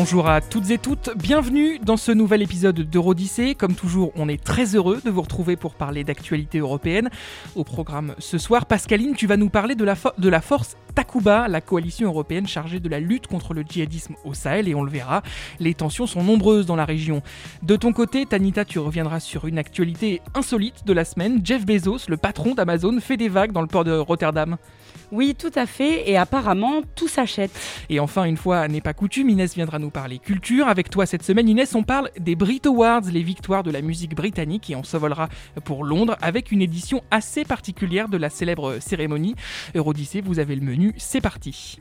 Bonjour à toutes et toutes, bienvenue dans ce nouvel épisode d'Eurodyssée. Comme toujours, on est très heureux de vous retrouver pour parler d'actualité européenne. Au programme ce soir, Pascaline, tu vas nous parler de la, de la force Takuba, la coalition européenne chargée de la lutte contre le djihadisme au Sahel, et on le verra, les tensions sont nombreuses dans la région. De ton côté, Tanita, tu reviendras sur une actualité insolite de la semaine. Jeff Bezos, le patron d'Amazon, fait des vagues dans le port de Rotterdam. Oui, tout à fait, et apparemment, tout s'achète. Et enfin, une fois n'est pas coutume, Inès viendra nous parler culture. Avec toi cette semaine, Inès, on parle des Brit Awards, les victoires de la musique britannique, et on s'envolera pour Londres avec une édition assez particulière de la célèbre cérémonie. Eurodyssée, vous avez le menu, c'est parti.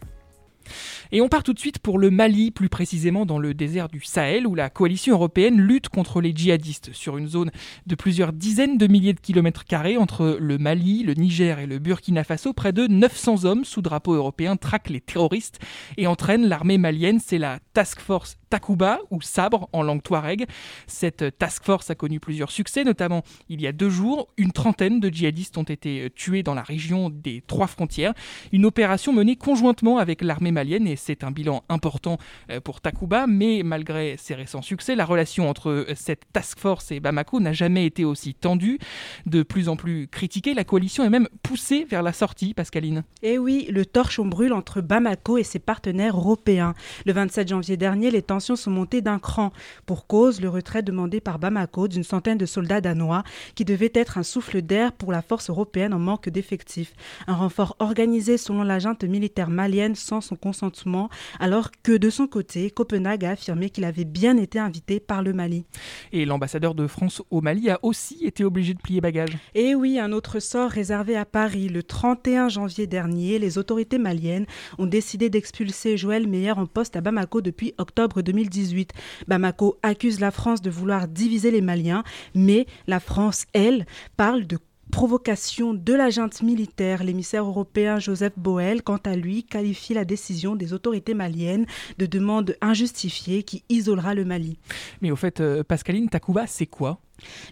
Et on part tout de suite pour le Mali, plus précisément dans le désert du Sahel, où la coalition européenne lutte contre les djihadistes sur une zone de plusieurs dizaines de milliers de kilomètres carrés entre le Mali, le Niger et le Burkina Faso. Près de 900 hommes sous drapeau européen traquent les terroristes et entraînent l'armée malienne. C'est la Task Force Takuba ou Sabre en langue touareg. Cette task force a connu plusieurs succès, notamment il y a deux jours, une trentaine de djihadistes ont été tués dans la région des trois frontières. Une opération menée conjointement avec l'armée malienne et c'est un bilan important euh, pour Takuba, mais malgré ses récents succès, la relation entre euh, cette task force et Bamako n'a jamais été aussi tendue. De plus en plus critiquée, la coalition est même poussée vers la sortie, Pascaline. Eh oui, le torchon brûle entre Bamako et ses partenaires européens. Le 27 janvier dernier, les tensions sont montées d'un cran. Pour cause, le retrait demandé par Bamako d'une centaine de soldats danois qui devait être un souffle d'air pour la force européenne en manque d'effectifs. Un renfort organisé selon la militaire malienne sans son consentement alors que de son côté, Copenhague a affirmé qu'il avait bien été invité par le Mali. Et l'ambassadeur de France au Mali a aussi été obligé de plier bagage. Et oui, un autre sort réservé à Paris. Le 31 janvier dernier, les autorités maliennes ont décidé d'expulser Joël Meyer en poste à Bamako depuis octobre 2018. Bamako accuse la France de vouloir diviser les Maliens, mais la France, elle, parle de provocation de la junte militaire. L'émissaire européen Joseph Boel, quant à lui, qualifie la décision des autorités maliennes de demande injustifiée qui isolera le Mali. Mais au fait, euh, Pascaline Takuba, c'est quoi?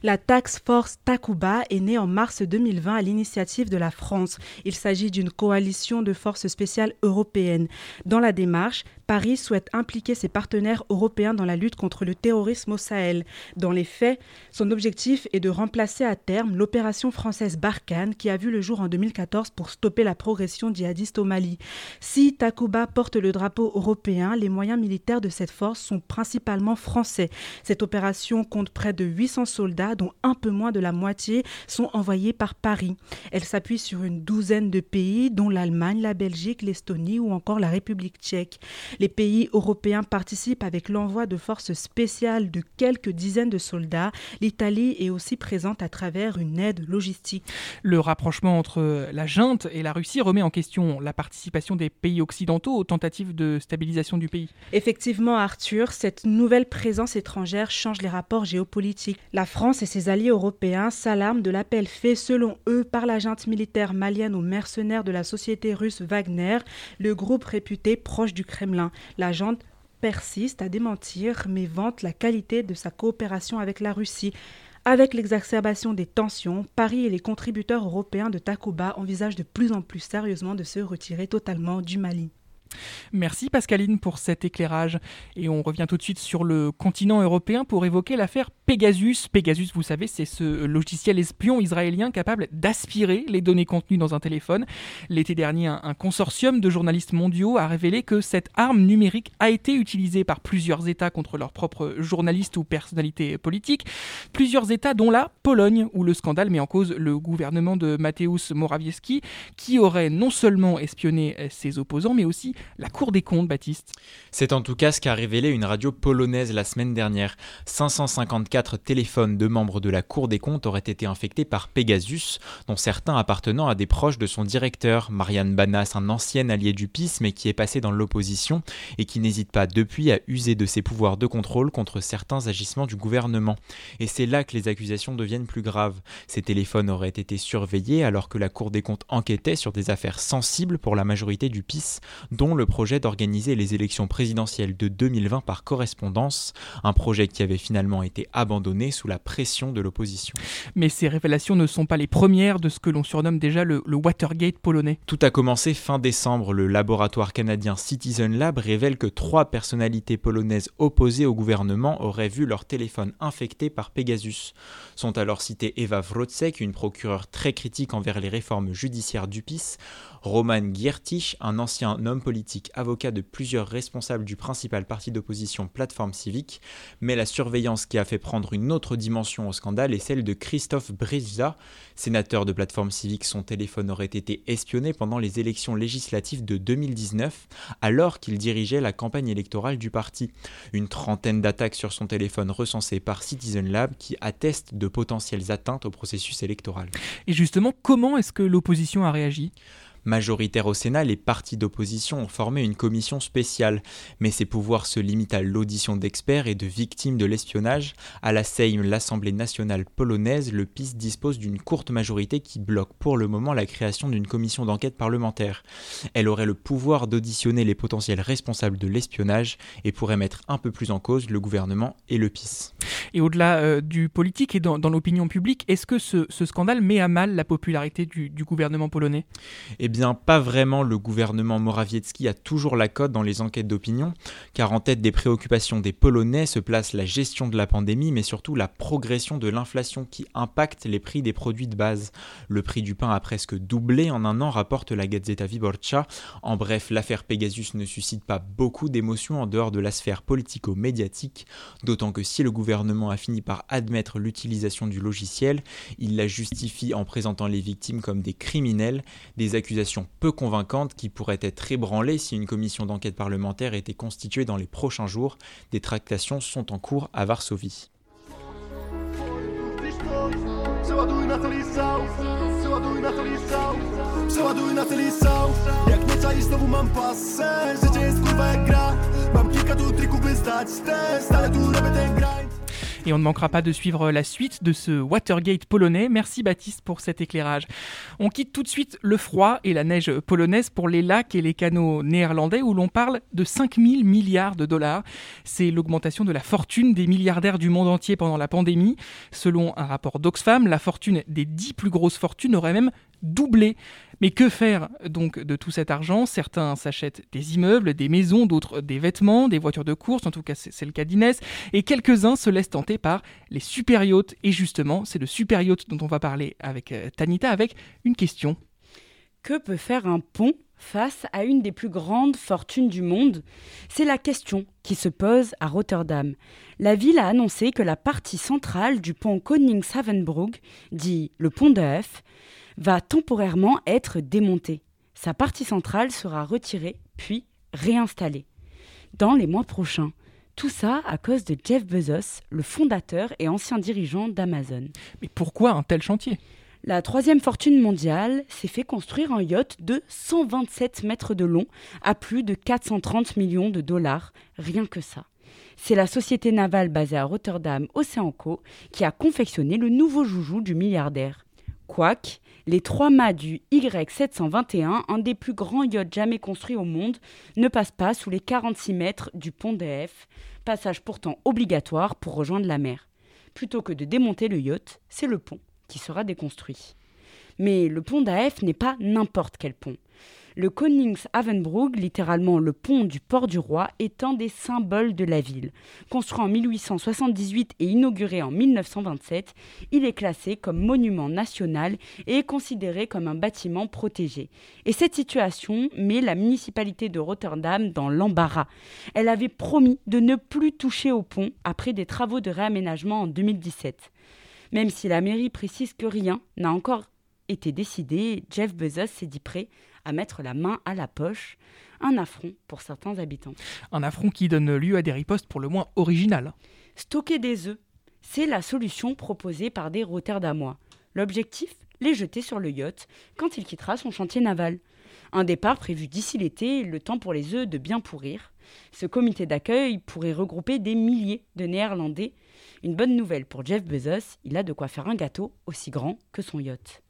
La Tax Force Takuba est née en mars 2020 à l'initiative de la France. Il s'agit d'une coalition de forces spéciales européennes. Dans la démarche, Paris souhaite impliquer ses partenaires européens dans la lutte contre le terrorisme au Sahel. Dans les faits, son objectif est de remplacer à terme l'opération française Barkhane qui a vu le jour en 2014 pour stopper la progression djihadiste au Mali. Si Takuba porte le drapeau européen, les moyens militaires de cette force sont principalement français. Cette opération compte près de 800 soldats, dont un peu moins de la moitié sont envoyés par Paris. Elle s'appuie sur une douzaine de pays, dont l'Allemagne, la Belgique, l'Estonie ou encore la République tchèque. Les pays européens participent avec l'envoi de forces spéciales de quelques dizaines de soldats. L'Italie est aussi présente à travers une aide logistique. Le rapprochement entre la junte et la Russie remet en question la participation des pays occidentaux aux tentatives de stabilisation du pays. Effectivement, Arthur, cette nouvelle présence étrangère change les rapports géopolitiques. La la France et ses alliés européens s'alarment de l'appel fait, selon eux, par la junte militaire malienne aux mercenaires de la société russe Wagner, le groupe réputé proche du Kremlin. La junte persiste à démentir, mais vante la qualité de sa coopération avec la Russie. Avec l'exacerbation des tensions, Paris et les contributeurs européens de Takuba envisagent de plus en plus sérieusement de se retirer totalement du Mali. Merci Pascaline pour cet éclairage. Et on revient tout de suite sur le continent européen pour évoquer l'affaire Pegasus. Pegasus, vous savez, c'est ce logiciel espion israélien capable d'aspirer les données contenues dans un téléphone. L'été dernier, un consortium de journalistes mondiaux a révélé que cette arme numérique a été utilisée par plusieurs États contre leurs propres journalistes ou personnalités politiques. Plusieurs États, dont la Pologne, où le scandale met en cause le gouvernement de Mateusz Morawiecki, qui aurait non seulement espionné ses opposants, mais aussi la Cour des comptes, Baptiste. C'est en tout cas ce qu'a révélé une radio polonaise la semaine dernière. 554 téléphones de membres de la Cour des comptes auraient été infectés par Pegasus, dont certains appartenant à des proches de son directeur, Marianne Banas, un ancien allié du PIS mais qui est passé dans l'opposition et qui n'hésite pas depuis à user de ses pouvoirs de contrôle contre certains agissements du gouvernement. Et c'est là que les accusations deviennent plus graves. Ces téléphones auraient été surveillés alors que la Cour des comptes enquêtait sur des affaires sensibles pour la majorité du PIS, dont le projet d'organiser les élections présidentielles de 2020 par correspondance, un projet qui avait finalement été abandonné sous la pression de l'opposition. Mais ces révélations ne sont pas les premières de ce que l'on surnomme déjà le, le Watergate polonais. Tout a commencé fin décembre. Le laboratoire canadien Citizen Lab révèle que trois personnalités polonaises opposées au gouvernement auraient vu leur téléphone infecté par Pegasus. Sont alors cités Eva Wrotzek, une procureure très critique envers les réformes judiciaires du PIS, Roman Giertich, un ancien homme politique avocat de plusieurs responsables du principal parti d'opposition Plateforme Civique, mais la surveillance qui a fait prendre une autre dimension au scandale est celle de Christophe Brizza, sénateur de Plateforme Civique. Son téléphone aurait été espionné pendant les élections législatives de 2019, alors qu'il dirigeait la campagne électorale du parti. Une trentaine d'attaques sur son téléphone recensées par Citizen Lab qui attestent de potentielles atteintes au processus électoral. Et justement, comment est-ce que l'opposition a réagi? Majoritaire au Sénat, les partis d'opposition ont formé une commission spéciale, mais ses pouvoirs se limitent à l'audition d'experts et de victimes de l'espionnage. À la Sejm, l'Assemblée nationale polonaise, le PiS dispose d'une courte majorité qui bloque pour le moment la création d'une commission d'enquête parlementaire. Elle aurait le pouvoir d'auditionner les potentiels responsables de l'espionnage et pourrait mettre un peu plus en cause le gouvernement et le PiS. Et au-delà euh, du politique et dans, dans l'opinion publique, est-ce que ce, ce, scandale met à mal la popularité du, du gouvernement polonais? Eh bien, pas vraiment. Le gouvernement Morawiecki a toujours la cote dans les enquêtes d'opinion, car en tête des préoccupations des Polonais se place la gestion de la pandémie, mais surtout la progression de l'inflation qui impacte les prix des produits de base. Le prix du pain a presque doublé en un an, rapporte la Gazeta Wyborcza. En bref, l'affaire Pegasus ne suscite pas beaucoup d'émotions en dehors de la sphère politico-médiatique, d'autant que si le gouvernement a fini par admettre l'utilisation du logiciel, il la justifie en présentant les victimes comme des criminels, des accusations peu convaincantes qui pourraient être ébranlées si une commission d'enquête parlementaire était constituée dans les prochains jours. Des tractations sont en cours à Varsovie. Et on ne manquera pas de suivre la suite de ce Watergate polonais. Merci Baptiste pour cet éclairage. On quitte tout de suite le froid et la neige polonaise pour les lacs et les canaux néerlandais où l'on parle de 5000 milliards de dollars. C'est l'augmentation de la fortune des milliardaires du monde entier pendant la pandémie. Selon un rapport d'Oxfam, la fortune des 10 plus grosses fortunes aurait même doublé. Mais que faire donc de tout cet argent? Certains s'achètent des immeubles, des maisons, d'autres des vêtements, des voitures de course, en tout cas c'est le cas d'Inès, et quelques-uns se laissent tenter par les super yachts. Et justement, c'est de super dont on va parler avec euh, Tanita avec une question. Que peut faire un pont face à une des plus grandes fortunes du monde C'est la question qui se pose à Rotterdam. La ville a annoncé que la partie centrale du pont Koningshavenbrug, dit le pont de F, va temporairement être démontée. Sa partie centrale sera retirée puis réinstallée dans les mois prochains. Tout ça à cause de Jeff Bezos, le fondateur et ancien dirigeant d'Amazon. Mais pourquoi un tel chantier? La troisième fortune mondiale s'est fait construire un yacht de 127 mètres de long à plus de 430 millions de dollars, rien que ça. C'est la société navale basée à Rotterdam, Oceanco, qui a confectionné le nouveau joujou du milliardaire. Quack, les trois mâts du Y721, un des plus grands yachts jamais construits au monde, ne passent pas sous les 46 mètres du pont d'EF, passage pourtant obligatoire pour rejoindre la mer. Plutôt que de démonter le yacht, c'est le pont qui sera déconstruit. Mais le pont d'AF n'est pas n'importe quel pont. Le Koningshavenbrug, littéralement le pont du port du roi, est un des symboles de la ville. Construit en 1878 et inauguré en 1927, il est classé comme monument national et est considéré comme un bâtiment protégé. Et cette situation met la municipalité de Rotterdam dans l'embarras. Elle avait promis de ne plus toucher au pont après des travaux de réaménagement en 2017. Même si la mairie précise que rien n'a encore été décidé, Jeff Bezos s'est dit prêt à mettre la main à la poche. Un affront pour certains habitants. Un affront qui donne lieu à des ripostes pour le moins originales. Stocker des œufs, c'est la solution proposée par des Rotterdamois. L'objectif Les jeter sur le yacht quand il quittera son chantier naval. Un départ prévu d'ici l'été, le temps pour les œufs de bien pourrir. Ce comité d'accueil pourrait regrouper des milliers de Néerlandais. Une bonne nouvelle pour Jeff Bezos, il a de quoi faire un gâteau aussi grand que son yacht.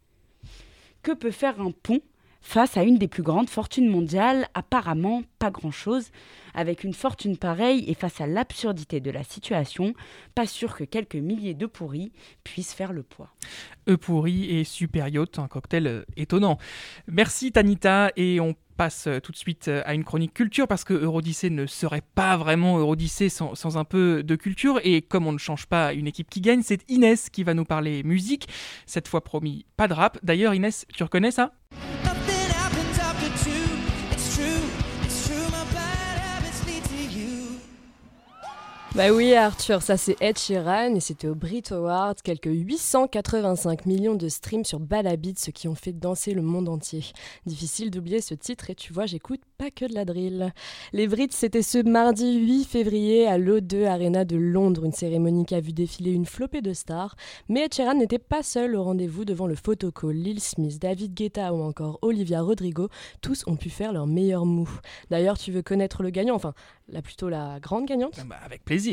Que peut faire un pont face à une des plus grandes fortunes mondiales, apparemment pas grand-chose. Avec une fortune pareille et face à l'absurdité de la situation, pas sûr que quelques milliers de pourris puissent faire le poids. E pourri et super yacht, un cocktail euh, étonnant. Merci Tanita et on passe euh, tout de suite euh, à une chronique culture parce que Eurodyssée ne serait pas vraiment Eurodyssée sans, sans, un peu de culture et comme on ne change pas une équipe qui gagne, c'est Inès qui va nous parler musique. Cette fois promis, pas de rap. D'ailleurs Inès, tu reconnais ça? Bah oui Arthur, ça c'est Ed Sheeran et c'était au Brit Awards, quelques 885 millions de streams sur Balabit, ce qui ont fait danser le monde entier. Difficile d'oublier ce titre et tu vois j'écoute pas que de la drill. Les Brits c'était ce mardi 8 février à l'O2 Arena de Londres, une cérémonie qui a vu défiler une flopée de stars, mais Ed Sheeran n'était pas seul au rendez-vous devant le photocall. Lil Smith, David Guetta ou encore Olivia Rodrigo, tous ont pu faire leur meilleur mou. D'ailleurs tu veux connaître le gagnant, enfin la plutôt la grande gagnante? Bah, Avec plaisir.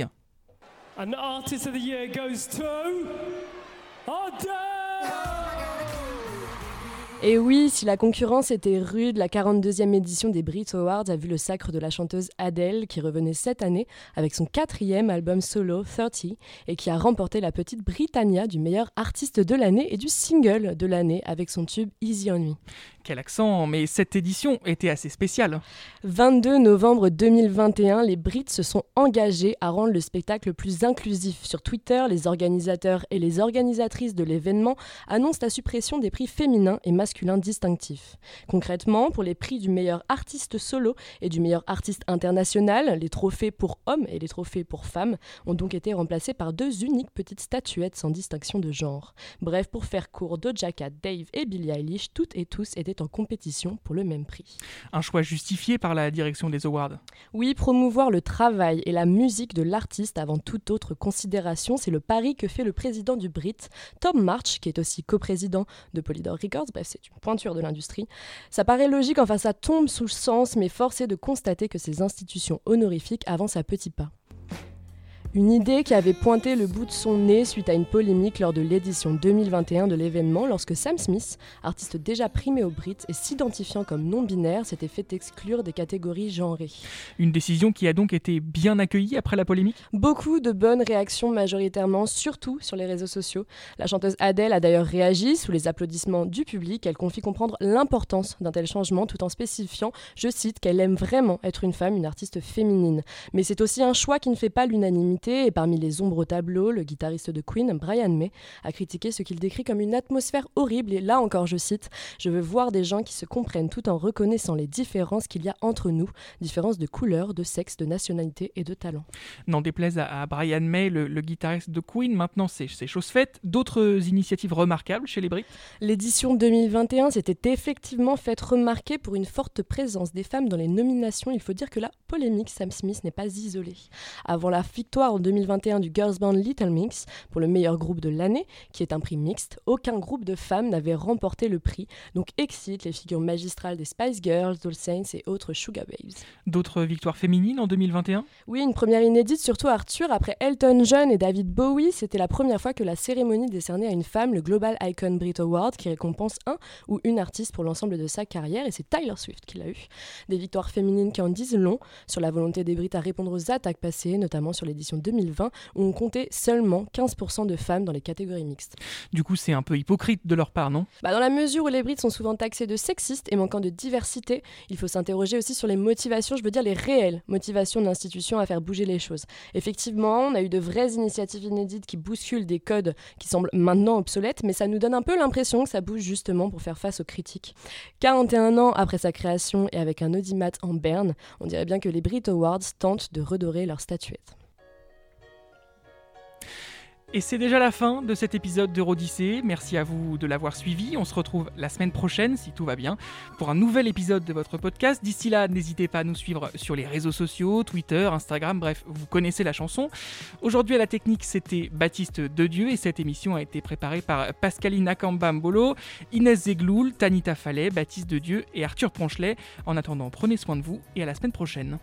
The artist of the year goes to Et oui, si la concurrence était rude, la 42e édition des Brit Awards a vu le sacre de la chanteuse Adele, qui revenait cette année avec son quatrième album solo 30 et qui a remporté la petite Britannia du meilleur artiste de l'année et du single de l'année avec son tube Easy on Me. Quel accent, mais cette édition était assez spéciale. 22 novembre 2021, les Brits se sont engagés à rendre le spectacle plus inclusif. Sur Twitter, les organisateurs et les organisatrices de l'événement annoncent la suppression des prix féminins et masculins distinctifs. Concrètement, pour les prix du meilleur artiste solo et du meilleur artiste international, les trophées pour hommes et les trophées pour femmes ont donc été remplacés par deux uniques petites statuettes sans distinction de genre. Bref, pour faire court, Doja Cat, Dave et Billie Eilish, toutes et tous étaient en compétition pour le même prix. Un choix justifié par la direction des awards Oui, promouvoir le travail et la musique de l'artiste avant toute autre considération, c'est le pari que fait le président du Brit, Tom March, qui est aussi coprésident de Polydor Records, bref, c'est une pointure de l'industrie. Ça paraît logique, enfin ça tombe sous le sens, mais force est de constater que ces institutions honorifiques avancent à petits pas. Une idée qui avait pointé le bout de son nez suite à une polémique lors de l'édition 2021 de l'événement lorsque Sam Smith, artiste déjà primé au Brit et s'identifiant comme non-binaire, s'était fait exclure des catégories genrées. Une décision qui a donc été bien accueillie après la polémique? Beaucoup de bonnes réactions majoritairement, surtout sur les réseaux sociaux. La chanteuse Adele a d'ailleurs réagi sous les applaudissements du public. Elle confie comprendre l'importance d'un tel changement tout en spécifiant, je cite, qu'elle aime vraiment être une femme, une artiste féminine. Mais c'est aussi un choix qui ne fait pas l'unanimité et parmi les ombres au tableau, le guitariste de Queen, Brian May, a critiqué ce qu'il décrit comme une atmosphère horrible et là encore je cite Je veux voir des gens qui se comprennent tout en reconnaissant les différences qu'il y a entre nous, différences de couleur, de sexe, de nationalité et de talent. N'en déplaise à, Brian May, le, guitariste de Queen, maintenant c'est chose faite. D'autres initiatives remarquables chez les Brits? L'édition 2021 s'était effectivement faite remarquer pour une forte présence des femmes dans les nominations. Il faut dire que la polémique Sam Smith n'est pas isolée. Avant la victoire en 2021 du Girls Band Little Mix pour le meilleur groupe de l'année, qui est un prix mixte. Aucun groupe de femmes n'avait remporté le prix, donc excite les figures magistrales des Spice Girls, Doll Saints et autres Sugar Babes. D'autres victoires féminines en 2021 Oui, une première inédite, surtout Arthur, après Elton John et David Bowie. C'était la première fois que la cérémonie décernait à une femme le Global Icon Brit Award, qui récompense un ou une artiste pour l'ensemble de sa carrière, et c'est Tyler Swift qui l'a eu. Des victoires féminines qui en disent long sur la volonté des Brits à répondre aux attaques passées, notamment sur l'édition 2020 où on comptait seulement 15% de femmes dans les catégories mixtes. Du coup, c'est un peu hypocrite de leur part, non? Bah Dans la mesure où les Brits sont souvent taxés de sexistes et manquant de diversité, il faut s'interroger aussi sur les motivations, je veux dire les réelles motivations de l'institution à faire bouger les choses. Effectivement, on a eu de vraies initiatives inédites qui bousculent des codes qui semblent maintenant obsolètes, mais ça nous donne un peu l'impression que ça bouge justement pour faire face aux critiques. 41 ans après sa création et avec un audimat en berne, on dirait bien que les Brit Awards tentent de redorer leur statuette. Et c'est déjà la fin de cet épisode d'Eurodyssée. Merci à vous de l'avoir suivi. On se retrouve la semaine prochaine, si tout va bien, pour un nouvel épisode de votre podcast. D'ici là, n'hésitez pas à nous suivre sur les réseaux sociaux, Twitter, Instagram, bref, vous connaissez la chanson. Aujourd'hui à la technique, c'était Baptiste Dedieu et cette émission a été préparée par Pascaline Akambambolo, Inès Zegloul, Tanita Fallet, Baptiste Dedieu et Arthur Ponchelet. En attendant, prenez soin de vous et à la semaine prochaine.